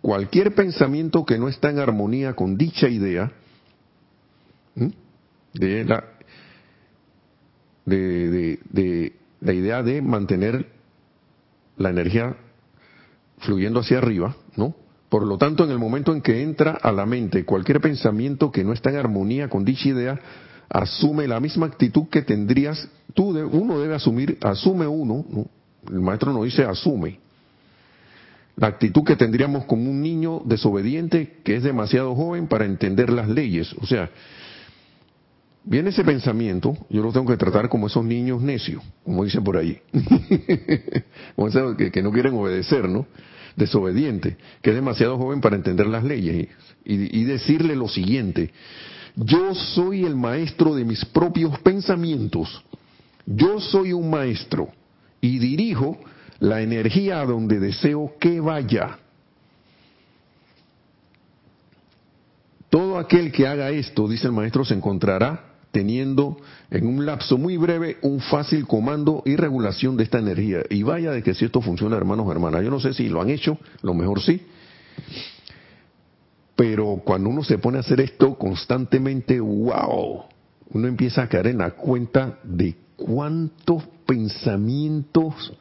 cualquier pensamiento que no está en armonía con dicha idea, de la, de, la idea de mantener la energía fluyendo hacia arriba, ¿no? Por lo tanto, en el momento en que entra a la mente cualquier pensamiento que no está en armonía con dicha idea, asume la misma actitud que tendrías, tú uno debe asumir, asume uno, el maestro nos dice asume, la actitud que tendríamos como un niño desobediente que es demasiado joven para entender las leyes. O sea, viene ese pensamiento, yo lo tengo que tratar como esos niños necios, como dicen por ahí, como esos que, que, no quieren obedecer, ¿no? Desobediente, que es demasiado joven para entender las leyes y decirle lo siguiente, yo soy el maestro de mis propios pensamientos, yo soy un maestro y dirijo la energía a donde deseo que vaya. Todo aquel que haga esto, dice el maestro, se encontrará teniendo en un lapso muy breve un fácil comando y regulación de esta energía. Y vaya de que si esto funciona, hermanos, hermanas. Yo no sé si lo han hecho, lo mejor sí. Pero cuando uno se pone a hacer esto constantemente, wow, uno empieza a caer en la cuenta de cuántos pensamientos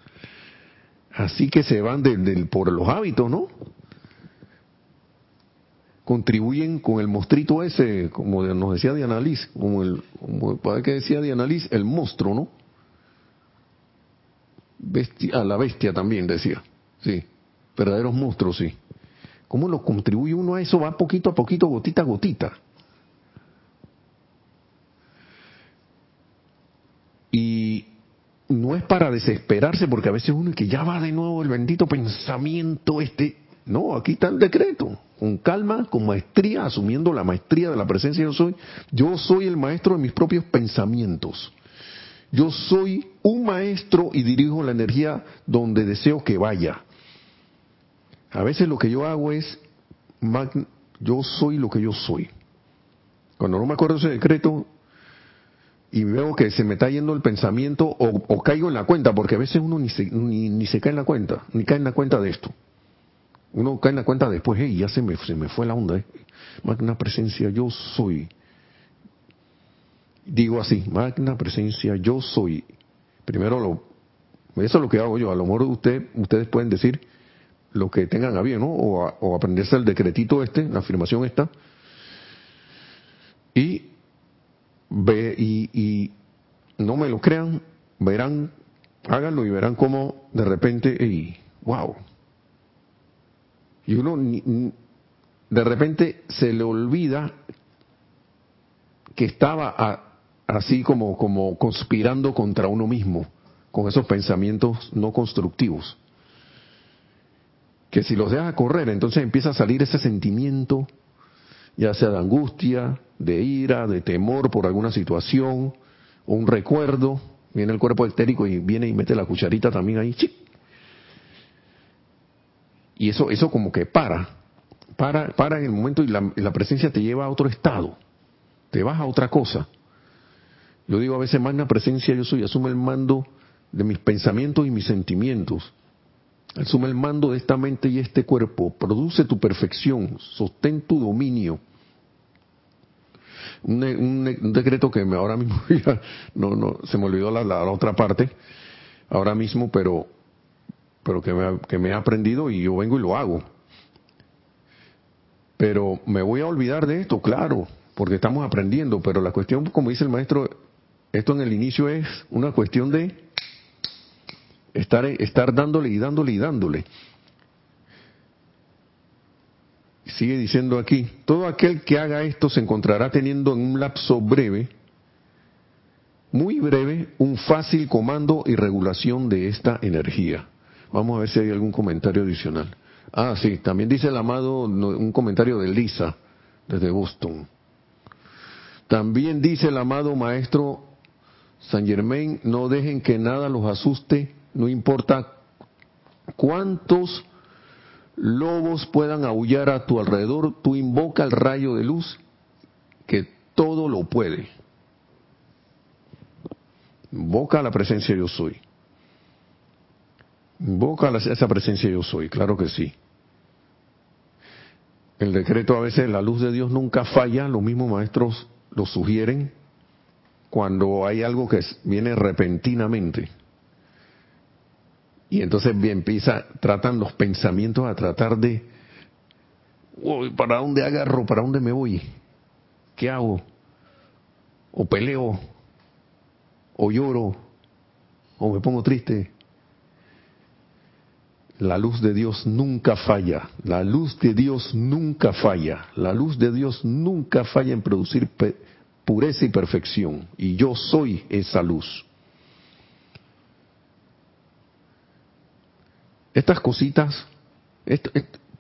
así que se van del, por los hábitos, ¿no? Contribuyen con el mostrito ese, como nos decía Diana Liz, como el, como que decía Diana Liz, el monstruo, ¿no? Bestia, la bestia también decía, sí, verdaderos monstruos, sí. ¿Cómo lo contribuye uno a eso? Va poquito a poquito, gotita a gotita. Y no es para desesperarse, porque a veces uno es que ya va de nuevo el bendito pensamiento este. No, aquí está el decreto. Con calma, con maestría, asumiendo la maestría de la presencia yo soy. Yo soy el maestro de mis propios pensamientos. Yo soy un maestro y dirijo la energía donde deseo que vaya. A veces lo que yo hago es, yo soy lo que yo soy. Cuando no me acuerdo ese decreto, y veo que se me está yendo el pensamiento o, caigo en la cuenta, porque a veces uno ni se, ni, se cae en la cuenta, ni cae en la cuenta de esto. Uno cae en la cuenta después, hey, ya se me, se me fue la onda. ¿eh? Magna presencia, yo soy. Digo así, magna presencia, yo soy. Primero, lo, eso es lo que hago yo. A lo mejor usted, ustedes pueden decir lo que tengan a bien, ¿no? O, o aprenderse el decretito este, la afirmación esta. Y ve y, no me lo crean, verán, háganlo y verán cómo de repente, y wow. Y uno de repente se le olvida que estaba así como, como conspirando contra uno mismo, con esos pensamientos no constructivos. Que si los deja correr, entonces empieza a salir ese sentimiento, ya sea de angustia, de ira, de temor por alguna situación, o un recuerdo, viene el cuerpo etérico y viene y mete la cucharita también ahí, Y eso, eso como que para, para, para en el momento y la, la presencia te lleva a otro estado, te vas a otra cosa. Yo digo a veces, magna presencia yo soy, asume el mando de mis pensamientos y mis sentimientos. Asume el mando de esta mente y este cuerpo. Produce tu perfección, sostén tu dominio un, decreto que me, ahora mismo ya no, no, se me olvidó la, la, otra parte, ahora mismo, pero, pero que me, que me he aprendido y yo vengo y lo hago. Pero me voy a olvidar de esto, claro, porque estamos aprendiendo, pero la cuestión, como dice el maestro, esto en el inicio es una cuestión de estar, estar dándole y dándole y dándole sigue diciendo aquí, todo aquel que haga esto se encontrará teniendo en un lapso breve, muy breve, un fácil comando y regulación de esta energía. Vamos a ver si hay algún comentario adicional. Ah, sí, también dice el amado un comentario de Lisa desde Boston. También dice el amado maestro San Germain, no dejen que nada los asuste, no importa cuántos lobos puedan aullar a tu alrededor, tú invoca el rayo de luz que todo lo puede. Invoca la presencia yo soy. Invoca esa presencia yo soy, claro que sí. El decreto a veces, la luz de Dios nunca falla, los mismos maestros lo sugieren cuando hay algo que viene repentinamente. Y entonces empieza, tratan los pensamientos a tratar de, ¿para dónde agarro? ¿Para dónde me voy? ¿Qué hago? O peleo, o lloro, o me pongo triste. La luz de Dios nunca falla, la luz de Dios nunca falla, la luz de Dios nunca falla en producir pureza y perfección, y yo soy esa luz. Estas cositas,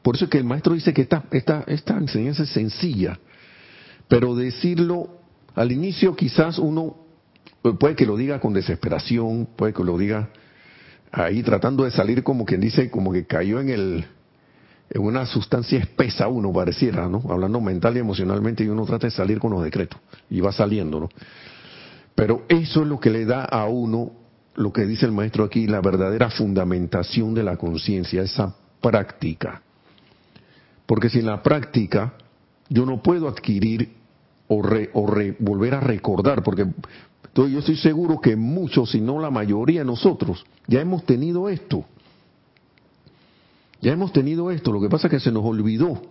por eso es que el maestro dice que esta, esta, esta enseñanza es sencilla, pero decirlo al inicio quizás uno puede que lo diga con desesperación, puede que lo diga ahí tratando de salir como quien dice, como que cayó en el en una sustancia espesa uno pareciera, ¿no? Hablando mental y emocionalmente y uno trata de salir con los decretos y va saliendo, ¿no? Pero eso es lo que le da a uno lo que dice el maestro aquí, la verdadera fundamentación de la conciencia, esa práctica. Porque sin la práctica yo no puedo adquirir o, o volver a recordar, porque yo estoy seguro que muchos, si no la mayoría de nosotros, ya hemos tenido esto. Ya hemos tenido esto, lo que pasa es que se nos olvidó.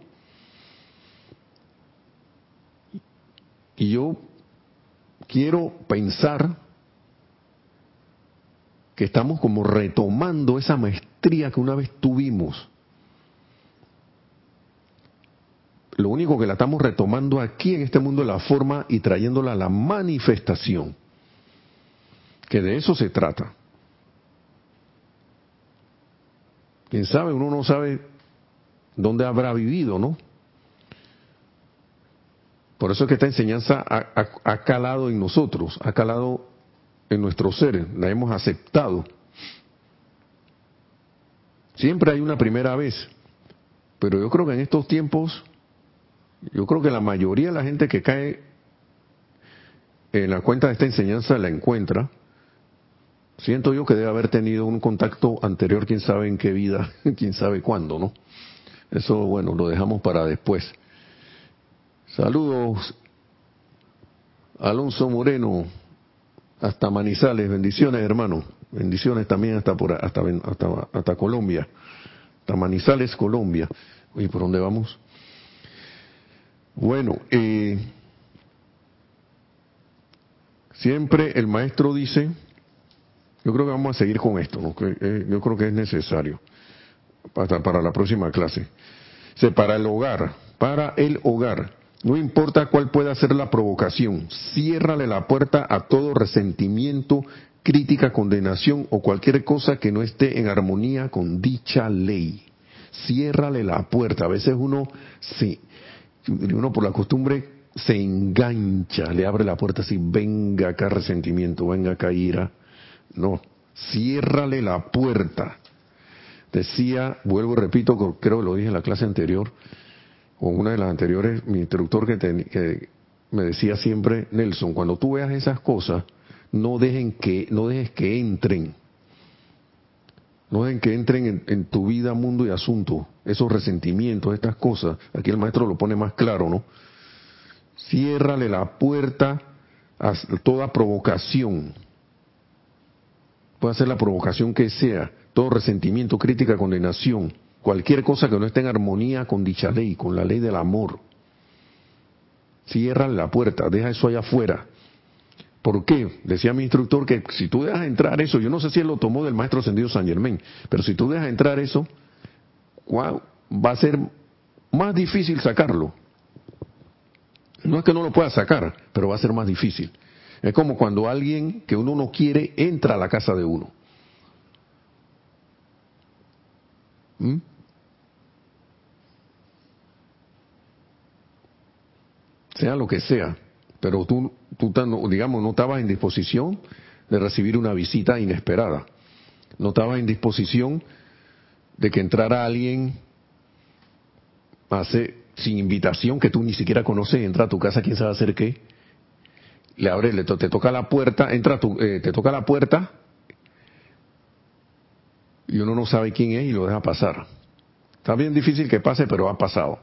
Y yo quiero pensar que estamos como retomando esa maestría que una vez tuvimos. Lo único que la estamos retomando aquí en este mundo es la forma y trayéndola a la manifestación. Que de eso se trata. Quién sabe, uno no sabe dónde habrá vivido, ¿no? Por eso es que esta enseñanza ha, calado en nosotros, ha calado en nuestros seres, la hemos aceptado. Siempre hay una primera vez, pero yo creo que en estos tiempos, yo creo que la mayoría de la gente que cae en la cuenta de esta enseñanza la encuentra, Siento yo que debe haber tenido un contacto anterior, quién sabe en qué vida, quién sabe cuándo, ¿no? Eso, bueno, lo dejamos para después. Saludos, Alonso Moreno, hasta Manizales, bendiciones hermano, bendiciones también hasta hasta, hasta, hasta Colombia, hasta Manizales, Colombia. ¿Y por dónde vamos? Bueno, eh, siempre el maestro dice yo creo que vamos a seguir con esto, eh, yo creo que es necesario para, para la próxima clase. Se para el hogar, para el hogar, no importa cuál pueda ser la provocación, ciérrale la puerta a todo resentimiento, crítica, condenación o cualquier cosa que no esté en armonía con dicha ley. Ciérrale la puerta. A veces uno, sí, uno por la costumbre se engancha, le abre la puerta así, venga acá resentimiento, venga acá ira no, ciérrale la puerta. Decía, vuelvo y repito, creo que lo dije en la clase anterior, o una de las anteriores, mi instructor que, me decía siempre, Nelson, cuando tú veas esas cosas, no dejen que, no dejes que entren. No dejen que entren en, en, tu vida, mundo y asunto, esos resentimientos, estas cosas. Aquí el maestro lo pone más claro, ¿no? Ciérrale la puerta a toda provocación, puede ser la provocación que sea, todo resentimiento, crítica, condenación, cualquier cosa que no esté en armonía con dicha ley, con la ley del amor. Cierra la puerta, deja eso allá afuera. ¿Por qué? Decía mi instructor que si tú dejas entrar eso, yo no sé si él lo tomó del maestro ascendido San Germán, pero si tú dejas entrar eso, va a ser más difícil sacarlo. No es que no lo pueda sacar, pero va a ser más difícil. Es como cuando alguien que uno no quiere entra a la casa de uno. ¿Mm? Sea lo que sea, pero tú, tú, digamos, no estabas en disposición de recibir una visita inesperada. No estabas en disposición de que entrara alguien hace, sin invitación que tú ni siquiera conoces, entra a tu casa, quién sabe hacer qué le abre, le te toca la puerta, entra tu, eh, te toca la puerta y uno no sabe quién es y lo deja pasar. Está bien difícil que pase, pero ha pasado.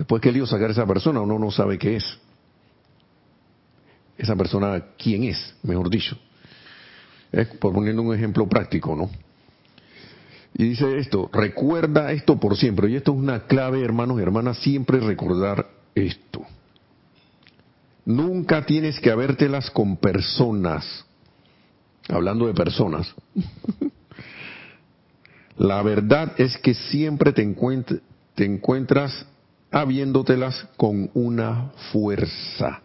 Después que lío sacar a esa persona, uno no sabe qué es. Esa persona, quién es, mejor dicho. Es por poniendo un ejemplo práctico, ¿no? Y dice esto, recuerda esto por siempre. Y esto es una clave, hermanos y hermanas, siempre recordar esto. Nunca tienes que habértelas con personas. Hablando de personas. La verdad es que siempre te, encuentras habiéndotelas con una fuerza.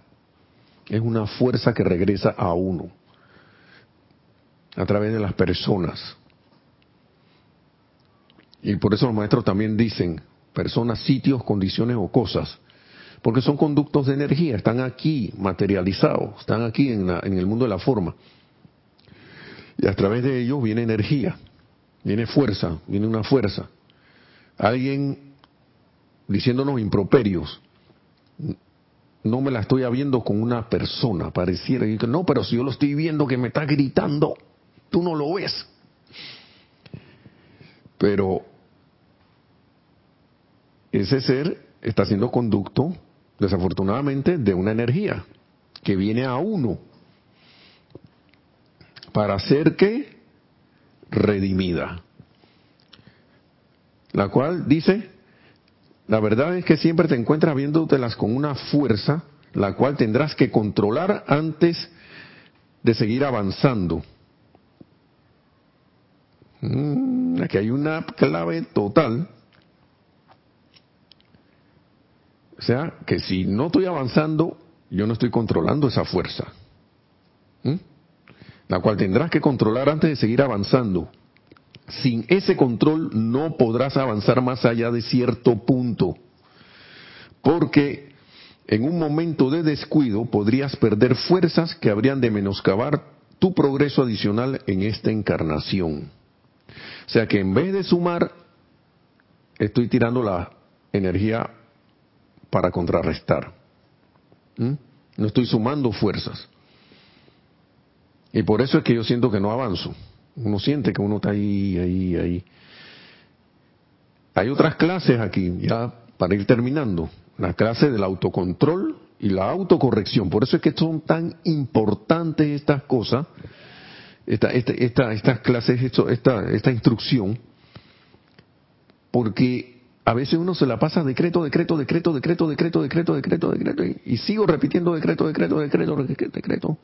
es una fuerza que regresa a uno a través de las personas. Y por eso los maestros también dicen personas, sitios, condiciones o cosas, porque son conductos de energía, están aquí materializados, están aquí en, en el mundo de la forma. Y a través de ellos viene energía, viene fuerza, viene una fuerza. Alguien diciéndonos improperios, no me la estoy viendo con una persona, pareciera no, pero si yo lo estoy viendo que me está gritando, tú no lo ves. Pero ese ser está siendo conducto, desafortunadamente, de una energía que viene a uno para ser que redimida. La cual dice, la verdad es que siempre te encuentras viéndotelas con una fuerza, la cual tendrás que controlar antes de seguir avanzando. Mm, aquí hay una clave total. O sea, que si no estoy avanzando, yo no estoy controlando esa fuerza. ¿Mm? La cual tendrás que controlar antes de seguir avanzando sin ese control no podrás avanzar más allá de cierto punto, porque en un momento de descuido podrías perder fuerzas que habrían de menoscabar tu progreso adicional en esta encarnación. O sea que en vez de sumar, estoy tirando la energía para contrarrestar. ¿Mm? No estoy sumando fuerzas. Y por eso es que yo siento que no avanzo. Uno siente que uno está ahí, ahí, ahí. Hay otras clases aquí, ya para ir terminando. La clase del autocontrol y la autocorrección. Por eso es que son tan importantes estas cosas, esta, esta, estas clases, esta, esta instrucción, porque a veces uno se la pasa decreto, decreto, decreto, decreto, decreto, decreto, decreto, decreto, y, y sigo repitiendo decreto, decreto, decreto, decreto, decreto.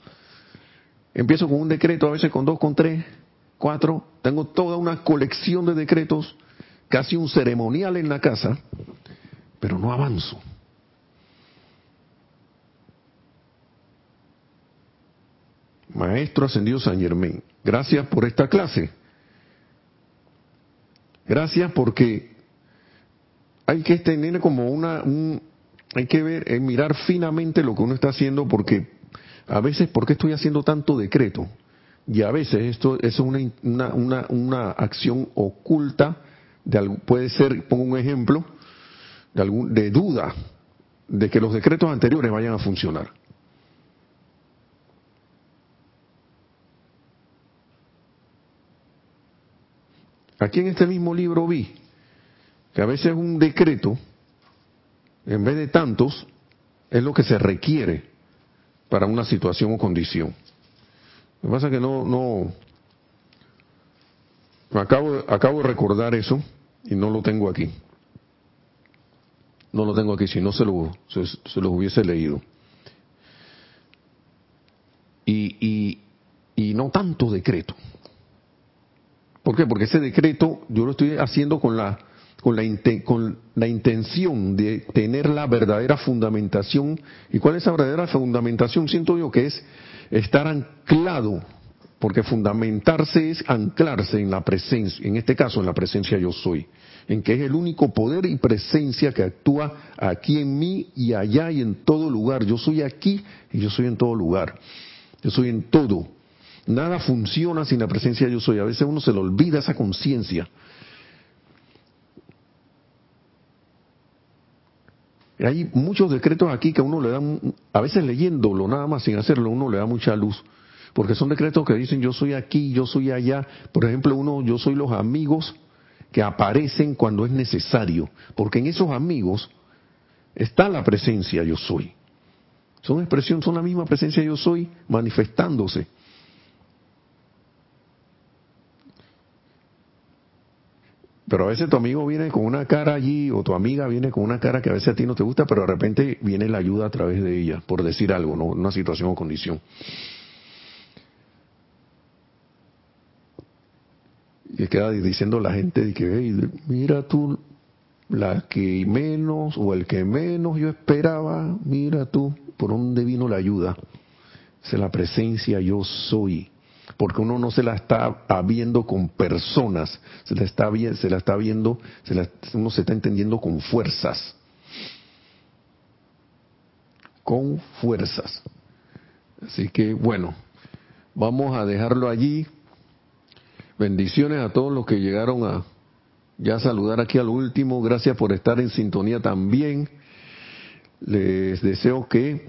Empiezo con un decreto, a veces con dos, con tres, cuatro, tengo toda una colección de decretos, casi un ceremonial en la casa, pero no avanzo. Maestro Ascendido San Germán, gracias por esta clase. Gracias porque hay que tener como una, hay que ver, eh, mirar finamente lo que uno está haciendo porque a veces, ¿por qué estoy haciendo tanto decreto? Y a veces esto es una, una, una, acción oculta, de, puede ser, pongo un ejemplo, de, algún, de duda de que los decretos anteriores vayan a funcionar. Aquí en este mismo libro vi que a veces un decreto, en vez de tantos, es lo que se requiere para una situación o condición. Lo que pasa es que no, no, acabo, acabo de recordar eso y no lo tengo aquí. No lo tengo aquí, si no se lo, se, los hubiese leído. Y, y, y no tanto decreto. ¿Por qué? Porque ese decreto yo lo estoy haciendo con la, con la, con la intención de tener la verdadera fundamentación. ¿Y cuál es esa verdadera fundamentación? Siento yo que es estar anclado, porque fundamentarse es anclarse en la presencia, en este caso en la presencia yo soy, en que es el único poder y presencia que actúa aquí en mí y allá y en todo lugar. Yo soy aquí y yo soy en todo lugar. Yo soy en todo. Nada funciona sin la presencia yo soy. A veces uno se le olvida esa conciencia. Hay muchos decretos aquí que uno le da, a veces leyéndolo nada más sin hacerlo, uno le da mucha luz. Porque son decretos que dicen yo soy aquí, yo soy allá. Por ejemplo, uno, yo soy los amigos que aparecen cuando es necesario. Porque en esos amigos está la presencia yo soy. Son expresión, son la misma presencia yo soy manifestándose. Pero a veces tu amigo viene con una cara allí o tu amiga viene con una cara que a veces a ti no te gusta, pero de repente viene la ayuda a través de ella, por decir algo, ¿no? Una situación o condición. Y queda diciendo la gente de que, mira tú la que menos o el que menos yo esperaba, mira tú, por dónde vino la ayuda. Es la presencia yo soy. Porque uno no se la está viendo con personas, se la está, se la está viendo, se uno se está entendiendo con fuerzas. Con fuerzas. Así que bueno, vamos a dejarlo allí. Bendiciones a todos los que llegaron a ya saludar aquí al último. Gracias por estar en sintonía también. Les deseo que,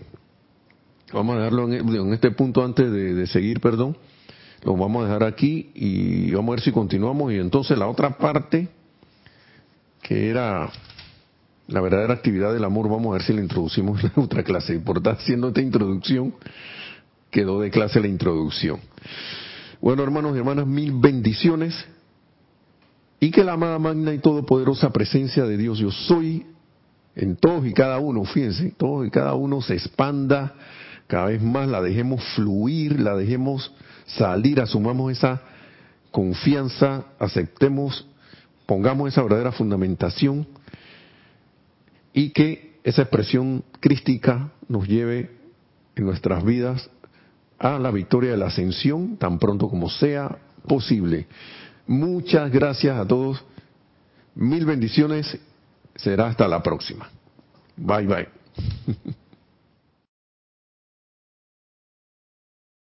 vamos a dejarlo en, este punto antes de, seguir, perdón. Lo vamos a dejar aquí y vamos a ver si continuamos. Y entonces la otra parte, que era la verdadera actividad del amor, vamos a ver si la introducimos en otra clase. Por estar haciendo esta introducción, quedó de clase la introducción. Bueno, hermanos y hermanas, mil bendiciones. Y que la amada magna y todopoderosa presencia de Dios, yo soy, en todos y cada uno, fíjense, todos y cada uno se expanda cada vez más, la dejemos fluir, la dejemos salir, asumamos esa confianza, aceptemos, pongamos esa verdadera fundamentación y que esa expresión crística nos lleve en nuestras vidas a la victoria de la ascensión tan pronto como sea posible. Muchas gracias a todos. Mil bendiciones. Será hasta la próxima. Bye bye.